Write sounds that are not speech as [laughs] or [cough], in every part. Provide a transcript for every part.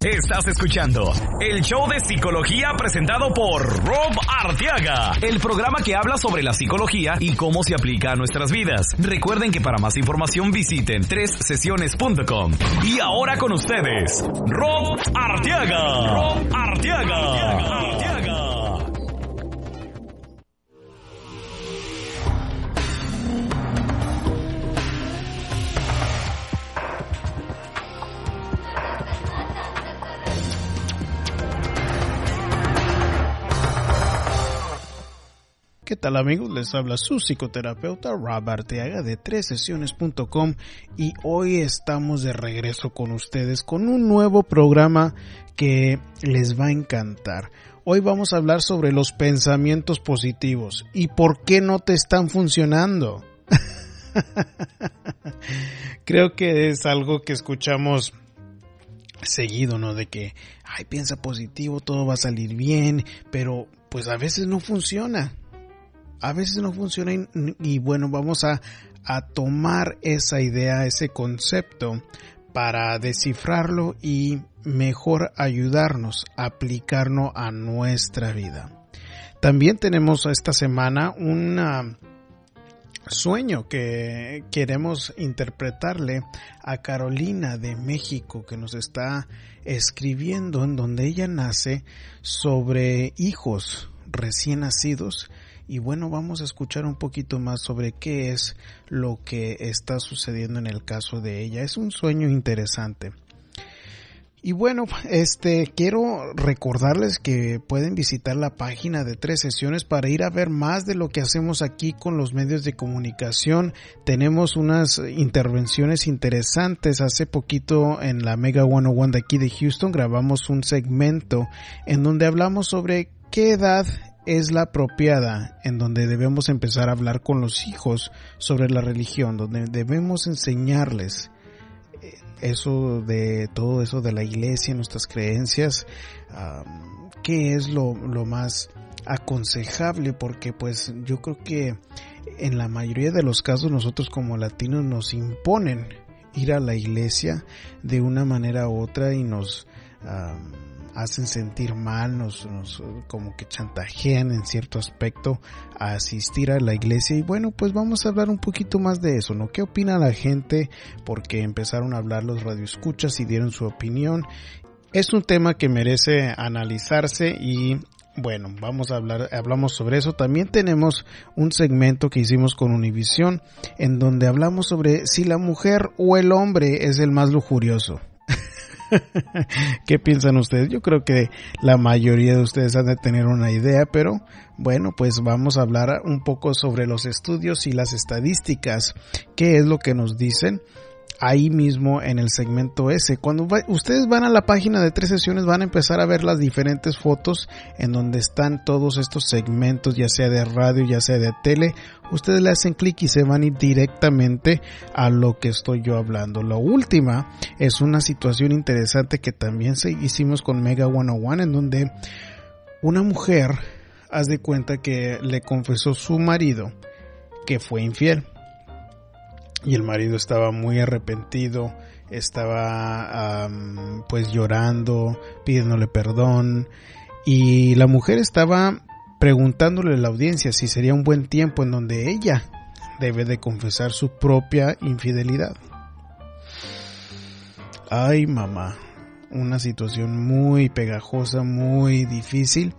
Estás escuchando el show de psicología presentado por Rob Arteaga, el programa que habla sobre la psicología y cómo se aplica a nuestras vidas. Recuerden que para más información visiten sesiones.com. Y ahora con ustedes, Rob Arteaga. Rob Arteaga. Tal amigos? Les habla su psicoterapeuta Rob Arteaga de sesiones.com y hoy estamos de regreso con ustedes con un nuevo programa que les va a encantar. Hoy vamos a hablar sobre los pensamientos positivos y por qué no te están funcionando. [laughs] Creo que es algo que escuchamos seguido, ¿no? De que, ay, piensa positivo, todo va a salir bien, pero pues a veces no funciona a veces no funciona y, bueno, vamos a, a tomar esa idea, ese concepto para descifrarlo y mejor ayudarnos a aplicarlo a nuestra vida. También tenemos esta semana un sueño que queremos interpretarle a Carolina de México que nos está escribiendo en donde ella nace sobre hijos recién nacidos y bueno, vamos a escuchar un poquito más sobre qué es lo que está sucediendo en el caso de ella. Es un sueño interesante. Y bueno, este quiero recordarles que pueden visitar la página de tres sesiones para ir a ver más de lo que hacemos aquí con los medios de comunicación. Tenemos unas intervenciones interesantes. Hace poquito en la Mega 101 de aquí de Houston grabamos un segmento en donde hablamos sobre qué edad es la apropiada en donde debemos empezar a hablar con los hijos sobre la religión, donde debemos enseñarles eh, eso de todo eso de la iglesia, nuestras creencias, qué es lo, lo más aconsejable, porque pues yo creo que en la mayoría de los casos nosotros como latinos nos imponen ir a la iglesia de una manera u otra y nos hacen sentir mal, nos, como que chantajean en cierto aspecto a asistir a la iglesia y bueno, pues vamos a hablar un poquito más de eso, ¿no? ¿Qué opina la gente? Porque empezaron a hablar los radioescuchas y dieron su opinión. Es un tema que merece analizarse y bueno, vamos a hablar, hablamos sobre eso. También tenemos un segmento que hicimos con Univision en donde hablamos sobre si la mujer o el hombre es el más lujurioso. [laughs] ¿Qué piensan ustedes? Yo creo que la mayoría de ustedes han de tener una idea, pero bueno, pues vamos a hablar un poco sobre los estudios y las estadísticas. ¿Qué es lo que nos dicen? Ahí mismo en el segmento S. Cuando ustedes van a la página de tres sesiones van a empezar a ver las diferentes fotos en donde están todos estos segmentos, ya sea de radio, ya sea de tele. Ustedes le hacen clic y se van a ir directamente a lo que estoy yo hablando. La última es una situación interesante que también hicimos con Mega 101 en donde una mujer, haz de cuenta que le confesó su marido que fue infiel y el marido estaba muy arrepentido, estaba pues llorando, pidiéndole perdón y la mujer estaba preguntándole a la audiencia si sería un buen tiempo en donde ella debe de confesar su propia infidelidad. Ay mamá, una situación muy pegajosa, muy difícil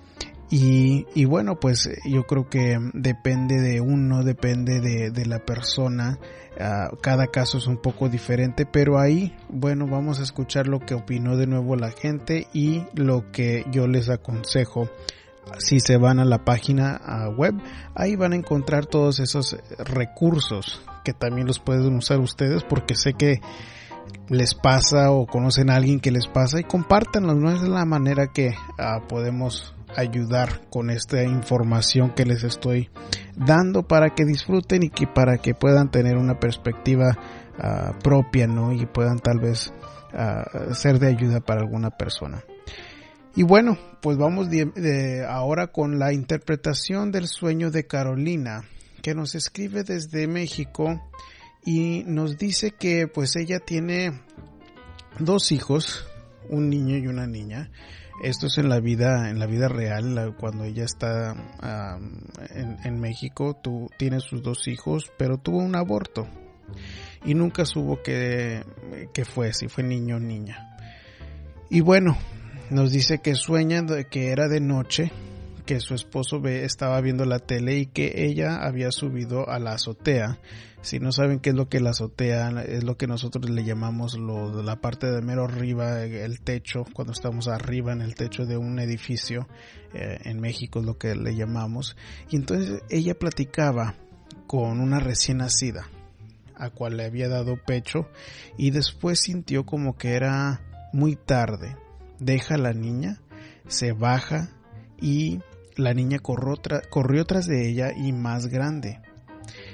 y, y, bueno, pues yo creo que depende de uno, depende de, de la persona, uh, cada caso es un poco diferente, pero ahí, bueno, vamos a escuchar lo que opinó de nuevo la gente y lo que yo les aconsejo. Si se van a la página web, ahí van a encontrar todos esos recursos que también los pueden usar ustedes porque sé que les pasa o conocen a alguien que les pasa y compártanlo, no es la manera que uh, podemos ayudar con esta información que les estoy dando para que disfruten y que para que puedan tener una perspectiva uh, propia, ¿no? Y puedan tal vez uh, ser de ayuda para alguna persona. Y bueno, pues vamos ahora con la interpretación del sueño de Carolina, que nos escribe desde México y nos dice que pues ella tiene dos hijos, un niño y una niña. Esto es en la vida, en la vida real, cuando ella está en, México, tú tienes sus dos hijos, pero tuvo un aborto y nunca supo que fue, si fue niño o niña. Y bueno, nos dice que sueña que era de noche, que su esposo ve, estaba viendo la tele y que ella había subido a la azotea. Si no saben qué es lo que la azotea, es lo que nosotros le llamamos lo, la parte de mero arriba, el techo, cuando estamos arriba en el techo de un edificio, eh, en México es lo que le llamamos. Y entonces ella platicaba con una recién nacida, a cual le había dado pecho, y después sintió como que era muy tarde. Deja a la niña, se baja y la niña corrió, tras de ella y más grande.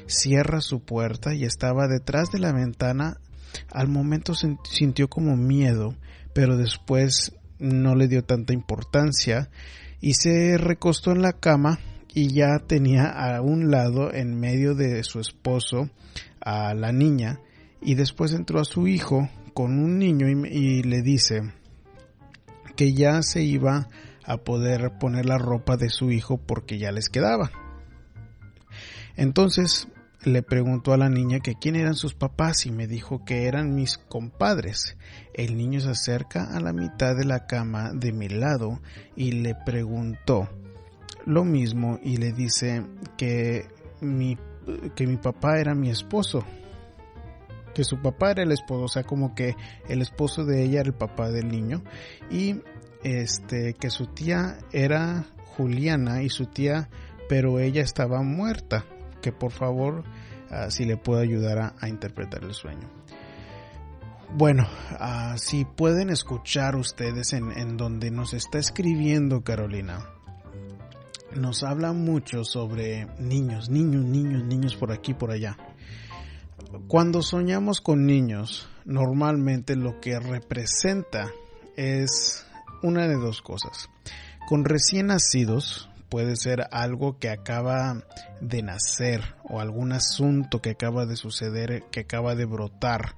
Cierra su puerta y estaba detrás de la ventana. Al momento sintió como miedo, pero después no le dio tanta importancia y se recostó en la cama y ya tenía a un lado en medio de su esposo a la niña y después entró a su hijo con un niño y, le dice que ya se iba a poder poner la ropa de su hijo porque ya les quedaba. Entonces le preguntó a la niña que quién eran sus papás y me dijo que eran mis compadres. El niño se acerca a la mitad de la cama de mi lado y le preguntó lo mismo y le dice que mi, que mi papá era mi esposo que su papá era el esposo, o sea, como que el esposo de ella era el papá del niño y este que su tía era Juliana y su tía, pero ella estaba muerta, que por favor ah, si le puedo ayudar a, interpretar el sueño. Bueno, uh, si pueden escuchar ustedes en, en donde nos está escribiendo Carolina, nos habla mucho sobre niños, niños, niños, niños por aquí, por allá. Cuando soñamos con niños, normalmente lo que representa es una de dos cosas. Con recién nacidos puede ser algo que acaba de nacer o algún asunto que acaba de suceder, que acaba de brotar.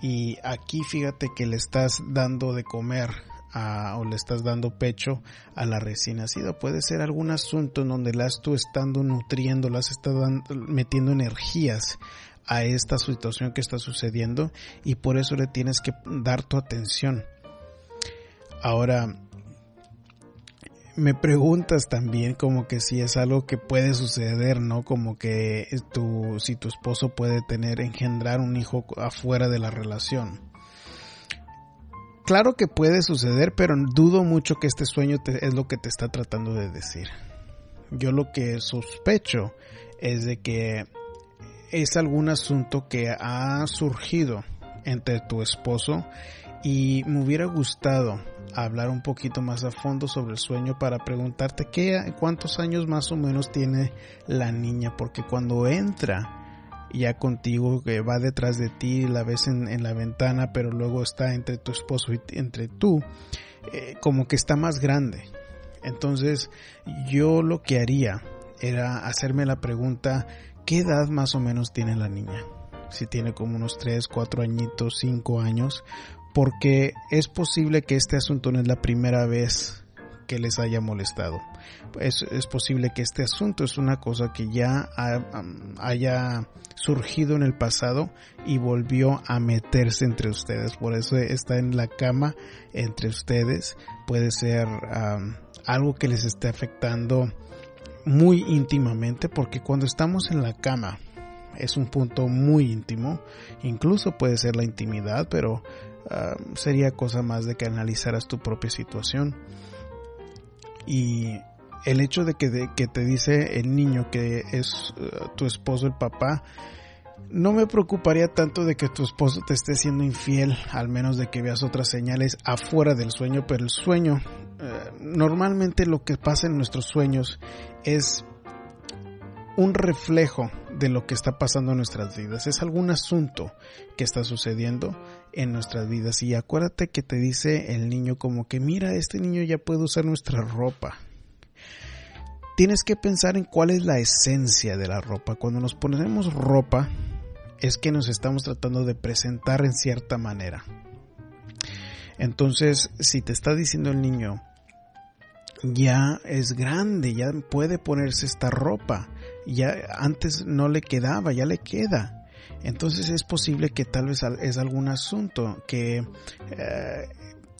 Y aquí fíjate que le estás dando de comer o le estás dando pecho a la recién nacida. Puede ser algún asunto en donde la tú estando nutriendo, las estás metiendo energías a esta situación que está sucediendo y por eso le tienes que dar tu atención. Ahora, me preguntas también como que si es algo que puede suceder, ¿no? Como que si tu esposo puede tener, engendrar un hijo afuera de la relación. Claro que puede suceder, pero dudo mucho que este sueño es lo que te está tratando de decir. Yo lo que sospecho es de que es algún asunto que ha surgido entre tu esposo y me hubiera gustado hablar un poquito más a fondo sobre el sueño para preguntarte qué, cuántos años más o menos tiene la niña, porque cuando entra ya contigo, que va detrás de ti, la ves en, la ventana, pero luego está entre tu esposo y entre tú, eh, como que está más grande. Entonces yo lo que haría era hacerme la pregunta, ¿qué edad más o menos tiene la niña? Si tiene como unos 3, 4 añitos, 5 años, porque es posible que este asunto no es la primera vez que les haya molestado. Es, es posible que este asunto es una cosa que ya haya surgido en el pasado y volvió a meterse entre ustedes. Por eso está en la cama entre ustedes. Puede ser algo que les esté afectando muy íntimamente porque cuando estamos en la cama es un punto muy íntimo, incluso puede ser la intimidad, pero ah, sería cosa más de que analizaras tu propia situación. Y el hecho de que, te dice el niño que es ah, tu esposo el papá, no me preocuparía tanto de que tu esposo te esté siendo infiel, al menos de que veas otras señales afuera del sueño, pero el sueño, eh, normalmente lo que pasa en nuestros sueños es un reflejo de lo que está pasando en nuestras vidas, es algún asunto que está sucediendo en nuestras vidas y acuérdate que te dice el niño como que mira, este niño ya puede usar nuestra ropa, tienes que pensar en cuál es la esencia de la ropa. Cuando nos ponemos ropa, es que nos estamos tratando de presentar en cierta manera. Entonces, si te está diciendo el niño, ya es grande, ya puede ponerse esta ropa, ya antes no le quedaba, ya le queda. Entonces es posible que tal vez es algún asunto que eh,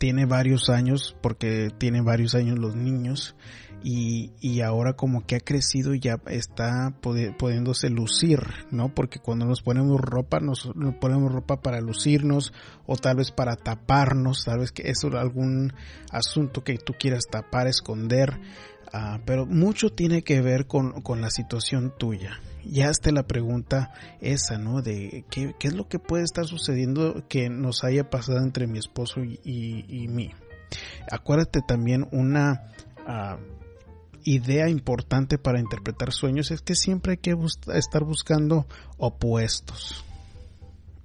tiene varios años, porque tiene varios años los niños, y, y ahora como que ha crecido y ya está pudiéndose lucir, ¿no? Porque cuando nos ponemos ropa, nos, ponemos ropa para lucirnos o tal vez para taparnos, tal vez que es algún asunto que tú quieras tapar, esconder, uh, pero mucho tiene que ver con, con la situación tuya. Ya esté la pregunta esa, ¿no? De qué, qué, es lo que puede estar sucediendo que nos haya pasado entre mi esposo y, y, mí. Acuérdate también una... Uh, idea importante para interpretar sueños es que siempre hay que estar buscando opuestos.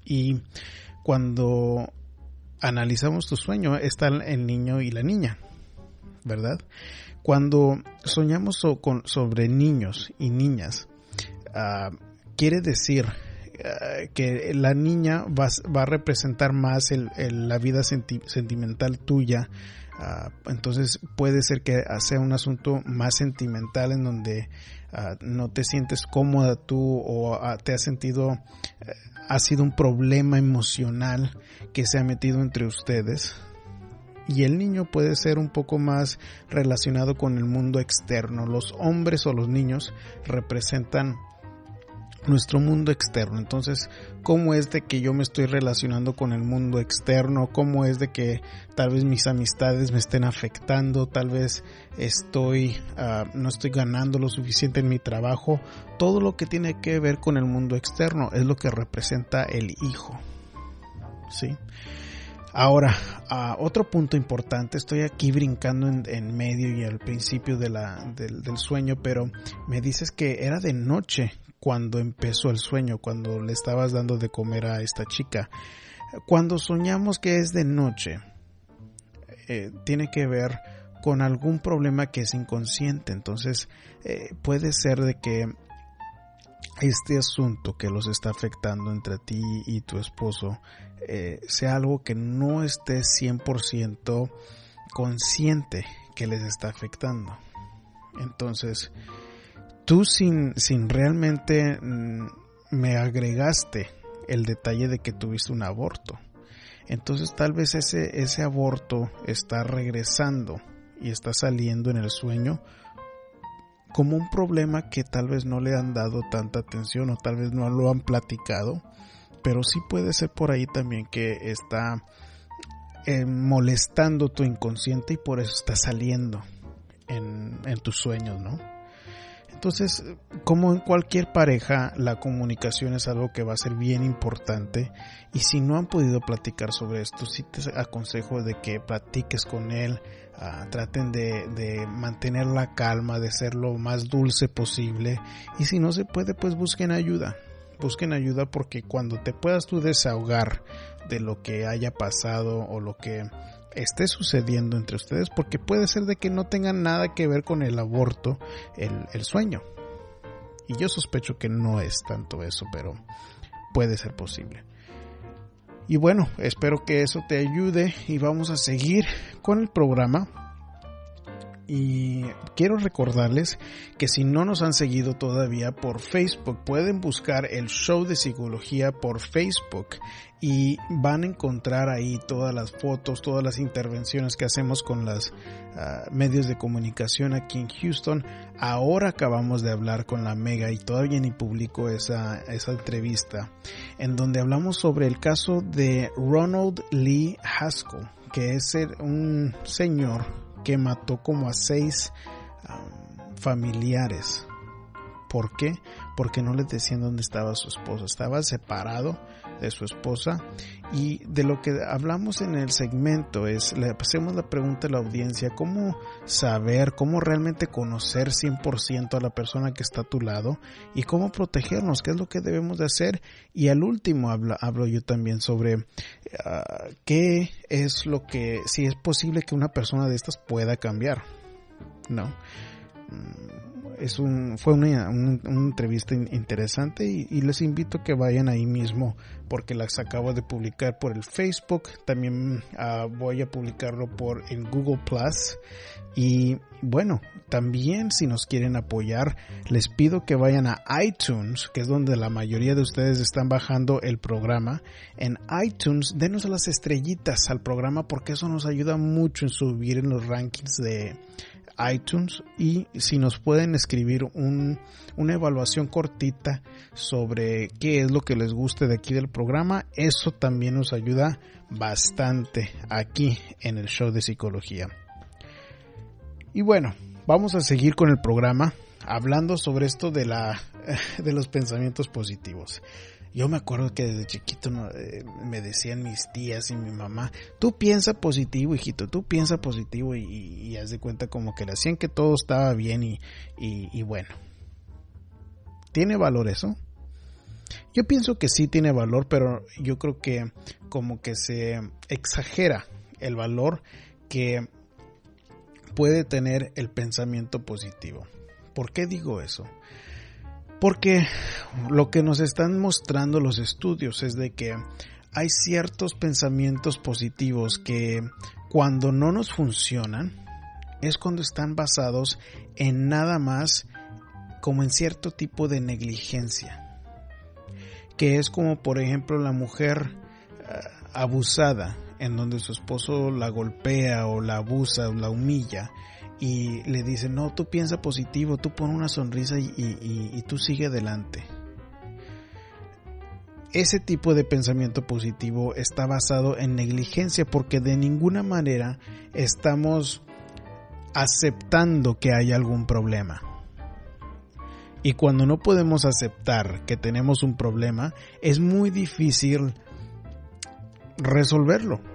Y cuando analizamos tu sueño está el niño y la niña, ¿verdad? Cuando soñamos sobre niños y niñas, ah, quiere decir ah, que la niña va, a representar más la vida sentimental tuya Ah, entonces puede ser que sea un asunto más sentimental en donde no te sientes cómoda tú o te has sentido, eh, ha sido un problema emocional que se ha metido entre ustedes. Y el niño puede ser un poco más relacionado con el mundo externo. Los hombres o los niños representan nuestro mundo externo. Entonces, ¿cómo es de que yo me estoy relacionando con el mundo externo? ¿Cómo es de que tal vez mis amistades me estén afectando? Tal vez estoy, uh, no estoy ganando lo suficiente en mi trabajo. Todo lo que tiene que ver con el mundo externo es lo que representa el hijo. ¿Sí? Ahora, otro punto importante, estoy aquí brincando en, medio y al principio del, del sueño, pero me dices que era de noche cuando empezó el sueño, cuando le estabas dando de comer a esta chica. Cuando soñamos que es de noche, eh, tiene que ver con algún problema que es inconsciente. Entonces, eh, puede ser de que este asunto que los está afectando entre ti y tu esposo eh, sea algo que no esté 100% consciente que les está afectando. Entonces, tú sin, sin realmente mm, me agregaste el detalle de que tuviste un aborto. Entonces tal vez ese, ese aborto está regresando y está saliendo en el sueño como un problema que tal vez no le han dado tanta atención o tal vez no lo han platicado, pero sí puede ser por ahí también que está eh, molestando tu inconsciente y por eso está saliendo en, tus sueños, ¿no? Entonces, como en cualquier pareja, la comunicación es algo que va a ser bien importante y si no han podido platicar sobre esto, sí te aconsejo de que platiques con él, ah, traten de, de, mantener la calma, de ser lo más dulce posible y si no se puede, pues busquen ayuda. Busquen ayuda porque cuando te puedas tú desahogar de lo que haya pasado o lo que esté sucediendo entre ustedes porque puede ser de que no tengan nada que ver con el aborto, el, el sueño. Y yo sospecho que no es tanto eso, pero puede ser posible. Y bueno, espero que eso te ayude y vamos a seguir con el programa. Y quiero recordarles que si no nos han seguido todavía por Facebook, pueden buscar el show de psicología por Facebook y van a encontrar ahí todas las fotos, todas las intervenciones que hacemos con los ah, medios de comunicación aquí en Houston. Ahora acabamos de hablar con la Mega y todavía ni publico esa, esa entrevista en donde hablamos sobre el caso de Ronald Lee Haskell, que es un señor que mató como a seis familiares. ¿Por qué? Porque no les decían dónde estaba su esposa. Estaba separado de su esposa. Y de lo que hablamos en el segmento es, le hacemos la pregunta a la audiencia, ¿cómo saber, cómo realmente conocer 100% a la persona que está a tu lado y cómo protegernos? ¿Qué es lo que debemos de hacer? Y al último hablo, hablo yo también sobre uh, qué es lo que, si es posible que una persona de estas pueda cambiar. No. Es un, fue una, entrevista interesante y, les invito a que vayan ahí mismo porque las acabo de publicar por el Facebook. También ah, voy a publicarlo por en Google Plus. Y bueno, también si nos quieren apoyar, les pido que vayan a iTunes, que es donde la mayoría de ustedes están bajando el programa. En iTunes, denos las estrellitas al programa porque eso nos ayuda mucho en subir en los rankings de, iTunes y si nos pueden escribir un, una evaluación cortita sobre qué es lo que les guste de aquí del programa, eso también nos ayuda bastante aquí en el show de psicología. Y bueno, vamos a seguir con el programa hablando sobre esto de la [laughs] de los pensamientos positivos. Yo me acuerdo que desde chiquito eh, me decían mis tías y mi mamá, tú piensa positivo, hijito, tú piensa positivo y, haz de cuenta como que le hacían que todo estaba bien y, y bueno. ¿Tiene valor eso? Yo pienso que sí tiene valor, pero yo creo que como que se exagera el valor que puede tener el pensamiento positivo. ¿Por qué digo eso? Porque lo que nos están mostrando los estudios es de que hay ciertos pensamientos positivos que cuando no nos funcionan es cuando están basados en nada más como en cierto tipo de negligencia. Que es como por ejemplo la mujer eh, abusada en donde su esposo la golpea o la abusa o la humilla y le dice, no, tú piensa positivo, tú pon una sonrisa y, tú sigue adelante. Ese tipo de pensamiento positivo está basado en negligencia porque de ninguna manera estamos aceptando que hay algún problema. Y cuando no podemos aceptar que tenemos un problema, es muy difícil resolverlo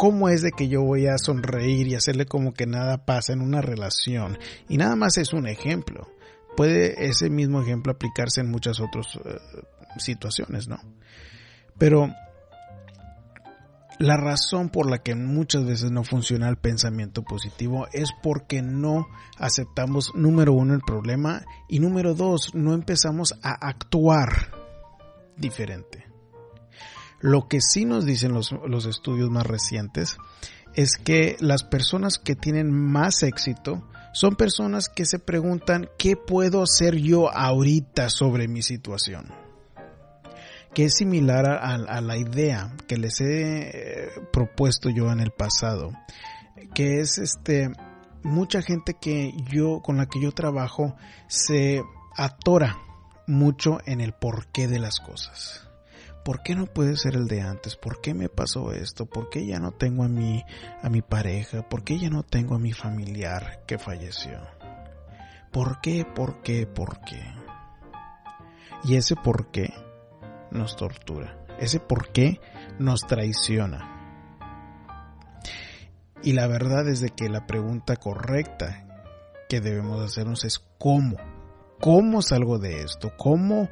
¿Cómo es de que yo voy a sonreír y hacerle como que nada pasa en una relación? Y nada más es un ejemplo. Puede ese mismo ejemplo aplicarse en muchas otras eh, situaciones, ¿no? Pero la razón por la que muchas veces no funciona el pensamiento positivo es porque no aceptamos, número uno, el problema y número dos, no empezamos a actuar diferente. Lo que sí nos dicen los, estudios más recientes es que las personas que tienen más éxito son personas que se preguntan qué puedo hacer yo ahorita sobre mi situación. Que es similar a, la idea que les he eh, propuesto yo en el pasado. Que es este mucha gente que yo con la que yo trabajo se atora mucho en el porqué de las cosas. ¿Por qué no puede ser el de antes? ¿Por qué me pasó esto? ¿Por qué ya no tengo a mi, a mi pareja? ¿Por qué ya no tengo a mi familiar que falleció? ¿Por qué? ¿Por qué? ¿Por qué? Y ese por qué nos tortura. Ese por qué nos traiciona. Y la verdad es de que la pregunta correcta que debemos hacernos es ¿cómo? ¿Cómo salgo de esto? ¿Cómo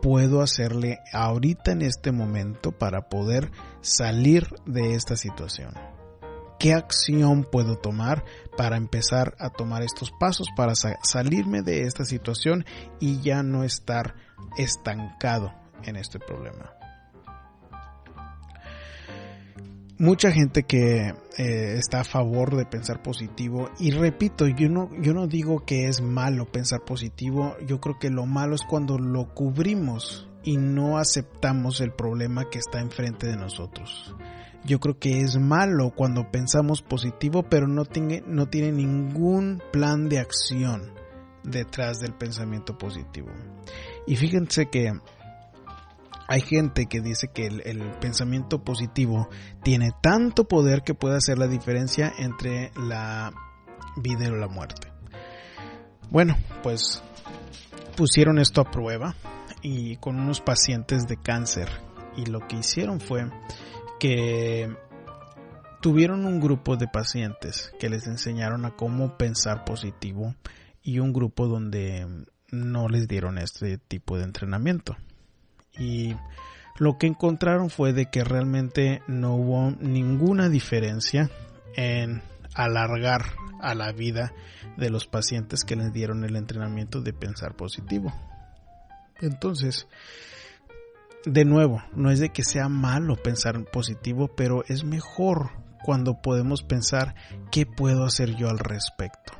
puedo hacerle ahorita en este momento para poder salir de esta situación? ¿Qué acción puedo tomar para empezar a tomar estos pasos para salirme de esta situación y ya no estar estancado en este problema? Mucha gente que eh, está a favor de pensar positivo y repito yo no yo no digo que es malo pensar positivo yo creo que lo malo es cuando lo cubrimos y no aceptamos el problema que está enfrente de nosotros. Yo creo que es malo cuando pensamos positivo pero no tiene no tiene ningún plan de acción detrás del pensamiento positivo. Y fíjense que hay gente que dice que el, pensamiento positivo tiene tanto poder que puede hacer la diferencia entre la vida y la muerte. Bueno, pues pusieron esto a prueba y con unos pacientes de cáncer y lo que hicieron fue que tuvieron un grupo de pacientes que les enseñaron a cómo pensar positivo y un grupo donde no les dieron este tipo de entrenamiento y lo que encontraron fue de que realmente no hubo ninguna diferencia en alargar a la vida de los pacientes que les dieron el entrenamiento de pensar positivo. Entonces, de nuevo, no es de que sea malo pensar positivo, pero es mejor cuando podemos pensar qué puedo hacer yo al respecto,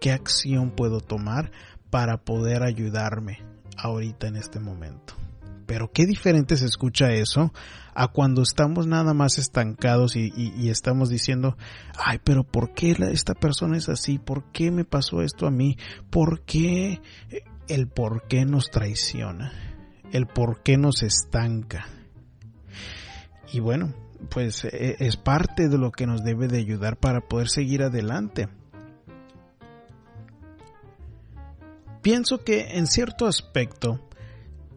qué acción puedo tomar para poder ayudarme ahorita en este momento. Pero qué diferente se escucha eso a cuando estamos nada más estancados y, estamos diciendo, ay, pero ¿por qué esta persona es así? ¿Por qué me pasó esto a mí? ¿Por qué? El por qué nos traiciona, el por qué nos estanca. Y bueno, pues e, es parte de lo que nos debe de ayudar para poder seguir adelante. Pienso que en cierto aspecto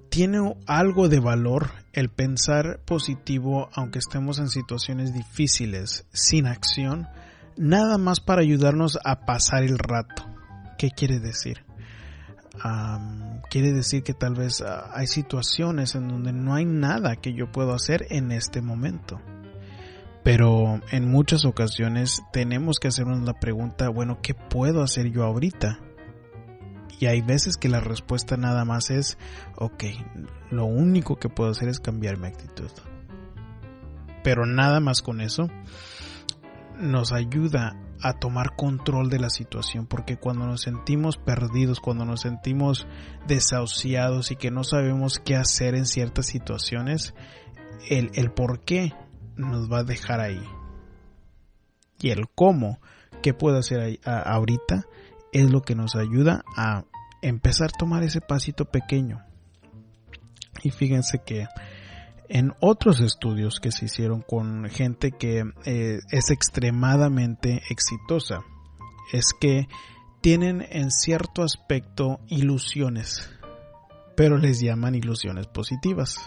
tiene algo de valor el pensar positivo aunque estemos en situaciones difíciles, sin acción, nada más para ayudarnos a pasar el rato. ¿Qué quiere decir? quiere decir que tal vez ah, hay situaciones en donde no hay nada que yo pueda hacer en este momento. Pero en muchas ocasiones tenemos que hacernos la pregunta, bueno, ¿qué puedo hacer yo ahorita? Y hay veces que la respuesta nada más es, ok, lo único que puedo hacer es cambiar mi actitud. Pero nada más con eso nos ayuda a tomar control de la situación, porque cuando nos sentimos perdidos, cuando nos sentimos desahuciados y que no sabemos qué hacer en ciertas situaciones, el, el por qué nos va a dejar ahí. Y el cómo, qué puedo hacer ahorita, es lo que nos ayuda a empezar a tomar ese pasito pequeño. Y fíjense que en otros estudios que se hicieron con gente que eh, es extremadamente exitosa, es que tienen en cierto aspecto ilusiones, pero les llaman ilusiones positivas.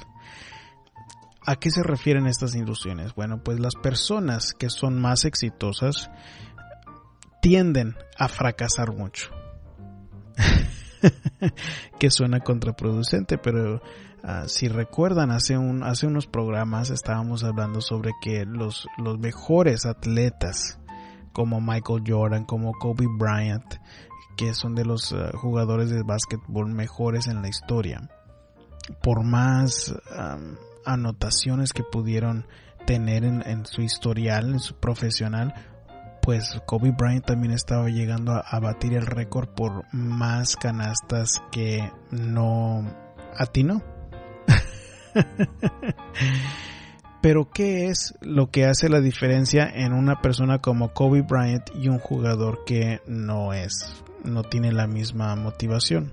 ¿A qué se refieren estas ilusiones? Bueno, pues las personas que son más exitosas tienden a fracasar mucho. [laughs] que suena contraproducente, pero ah, si recuerdan, hace, un, hace unos programas estábamos hablando sobre que los, los mejores atletas, como Michael Jordan, como Kobe Bryant, que son de los ah, jugadores de básquetbol mejores en la historia, por más anotaciones que pudieron tener en, su historial, en su profesional, pues Kobe Bryant también estaba llegando a, batir el récord por más canastas que no atinó. [laughs] Pero ¿qué es lo que hace la diferencia en una persona como Kobe Bryant y un jugador que no es, no tiene la misma motivación?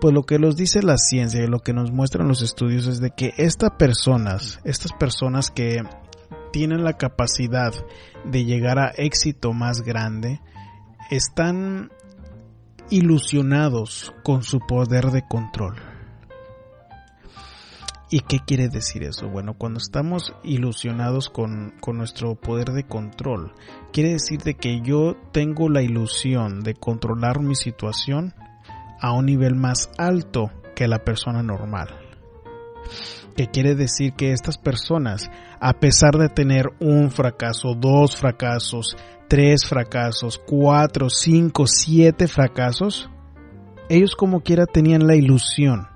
Pues lo que nos dice la ciencia y lo que nos muestran los estudios es de que estas personas, estas personas que tienen la capacidad de llegar a éxito más grande, están ilusionados con su poder de control. ¿Y qué quiere decir eso? Bueno, cuando estamos ilusionados con, con, nuestro poder de control, quiere decir de que yo tengo la ilusión de controlar mi situación a un nivel más alto que la persona normal. Que quiere decir que estas personas, a pesar de tener un fracaso, dos fracasos, tres fracasos, cuatro, cinco, siete fracasos, ellos como quiera tenían la ilusión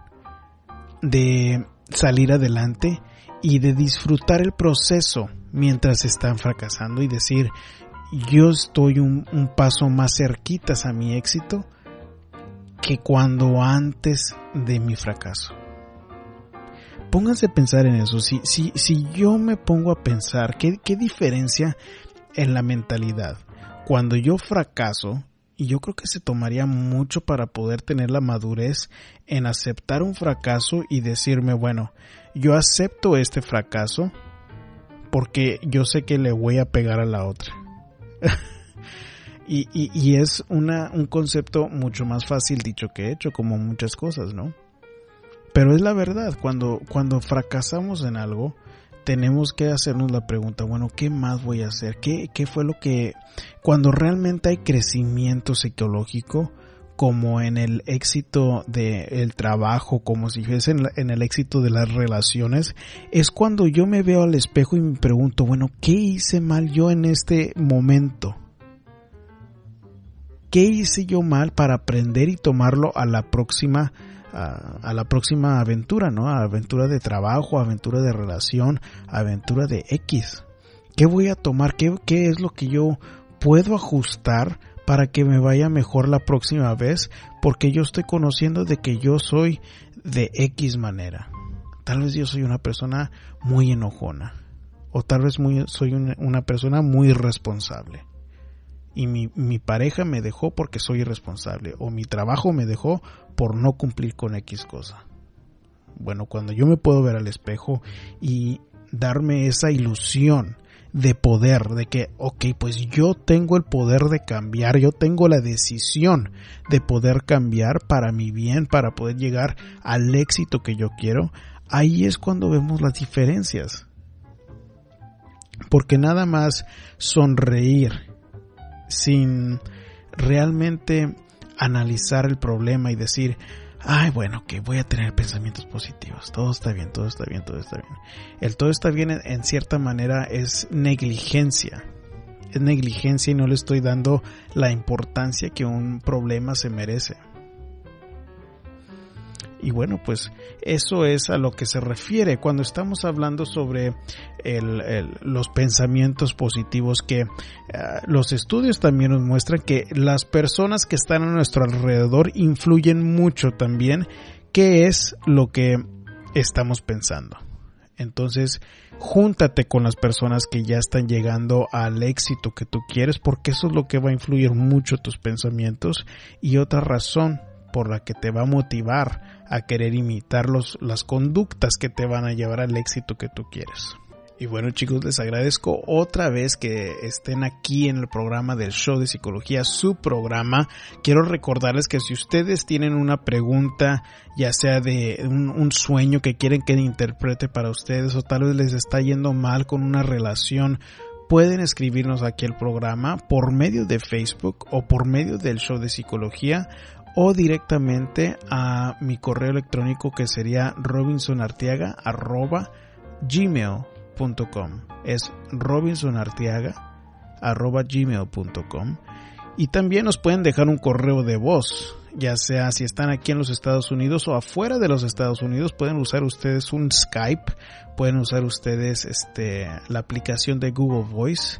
de salir adelante y de disfrutar el proceso mientras están fracasando y decir, yo estoy un, un paso más cerquitas a mi éxito que cuando antes de mi fracaso. Pónganse a pensar en eso. Si, si, si yo me pongo a pensar, ¿qué, ¿qué diferencia en la mentalidad? Cuando yo fracaso, y yo creo que se tomaría mucho para poder tener la madurez en aceptar un fracaso y decirme, bueno, yo acepto este fracaso porque yo sé que le voy a pegar a la otra. [laughs] Y, y, es una, un concepto mucho más fácil dicho que hecho, como muchas cosas, ¿no? Pero es la verdad, cuando, cuando fracasamos en algo, tenemos que hacernos la pregunta, bueno, ¿qué más voy a hacer? ¿Qué, qué fue lo que... Cuando realmente hay crecimiento psicológico, como en el éxito del trabajo, como si fuese en, en, el éxito de las relaciones, es cuando yo me veo al espejo y me pregunto, bueno, ¿qué hice mal yo en este momento? ¿Qué hice yo mal para aprender y tomarlo a la próxima a, la próxima aventura, ¿no? A aventura de trabajo, aventura de relación, aventura de X. ¿Qué voy a tomar? ¿Qué, qué es lo que yo puedo ajustar para que me vaya mejor la próxima vez? Porque yo estoy conociendo de que yo soy de X manera. Tal vez yo soy una persona muy enojona. O tal vez muy, soy una, una persona muy irresponsable y mi, mi, pareja me dejó porque soy irresponsable o mi trabajo me dejó por no cumplir con X cosa. Bueno, cuando yo me puedo ver al espejo y darme esa ilusión de poder, de que, ok, pues yo tengo el poder de cambiar, yo tengo la decisión de poder cambiar para mi bien, para poder llegar al éxito que yo quiero, ahí es cuando vemos las diferencias. Porque nada más sonreír sin realmente analizar el problema y decir, ay, bueno, que voy a tener pensamientos positivos, todo está bien, todo está bien, todo está bien. El todo está bien en, cierta manera es negligencia. Es negligencia y no le estoy dando la importancia que un problema se merece. Y bueno, pues eso es a lo que se refiere cuando estamos hablando sobre los pensamientos positivos que eh, los estudios también nos muestran que las personas que están a nuestro alrededor influyen mucho también qué es lo que estamos pensando. Entonces, júntate con las personas que ya están llegando al éxito que tú quieres porque eso es lo que va a influir mucho tus pensamientos y otra razón por la que te va a motivar a querer imitar los, las conductas que te van a llevar al éxito que tú quieres. Y bueno chicos, les agradezco otra vez que estén aquí en el programa del show de psicología, su programa. Quiero recordarles que si ustedes tienen una pregunta, ya sea de un, un, sueño que quieren que interprete para ustedes o tal vez les está yendo mal con una relación, pueden escribirnos aquí al programa por medio de Facebook o por medio del show de psicología o directamente a mi correo electrónico que sería robinsonartiaga arroba gmail.com es robinsonartiaga arroba gmail.com y también nos pueden dejar un correo de voz ya sea si están aquí en los Estados Unidos o afuera de los Estados Unidos pueden usar ustedes un Skype pueden usar ustedes este la aplicación de Google Voice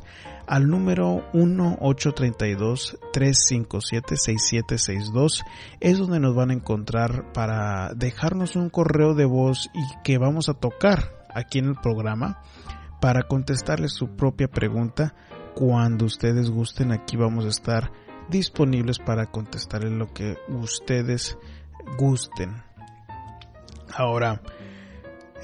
al número 1-832-357-6762. Es donde nos van a encontrar para dejarnos un correo de voz y que vamos a tocar aquí en el programa para contestarles su propia pregunta. Cuando ustedes gusten, aquí vamos a estar disponibles para contestarles lo que ustedes gusten. Ahora,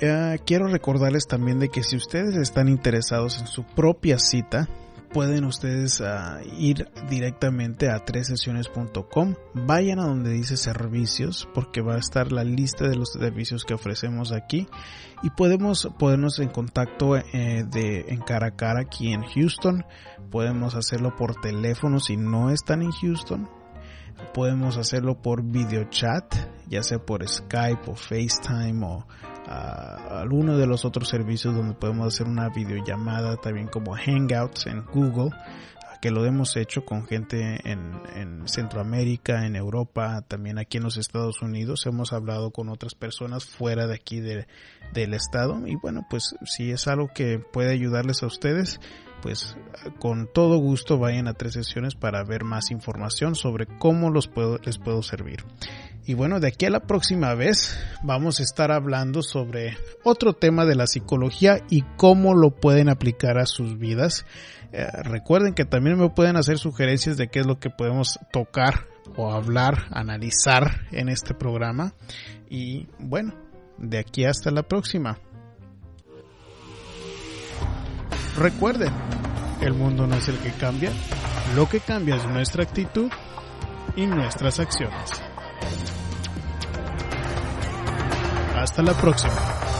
eh, quiero recordarles también de que si ustedes están interesados en su propia cita, pueden ustedes ah, ir directamente a tresesiones.com, vayan a donde dice servicios, porque va a estar la lista de los servicios que ofrecemos aquí. Y podemos ponernos en contacto eh, de en cara a cara aquí en Houston, podemos hacerlo por teléfono si no están en Houston, podemos hacerlo por video chat, ya sea por Skype o FaceTime o a alguno de los otros servicios donde podemos hacer una videollamada, también como Hangouts en Google, que lo hemos hecho con gente en, en, Centroamérica, en Europa, también aquí en los Estados Unidos. Hemos hablado con otras personas fuera de aquí del estado. Y bueno, pues si es algo que puede ayudarles a ustedes, pues con todo gusto vayan a tres sesiones para ver más información sobre cómo los puedo, les puedo servir. Y bueno, de aquí a la próxima vez vamos a estar hablando sobre otro tema de la psicología y cómo lo pueden aplicar a sus vidas. Eh, recuerden que también me pueden hacer sugerencias de qué es lo que podemos tocar o hablar, analizar en este programa. Y bueno, de aquí hasta la próxima. Recuerden, el mundo no es el que cambia, lo que cambia es nuestra actitud y nuestras acciones. Hasta la próxima.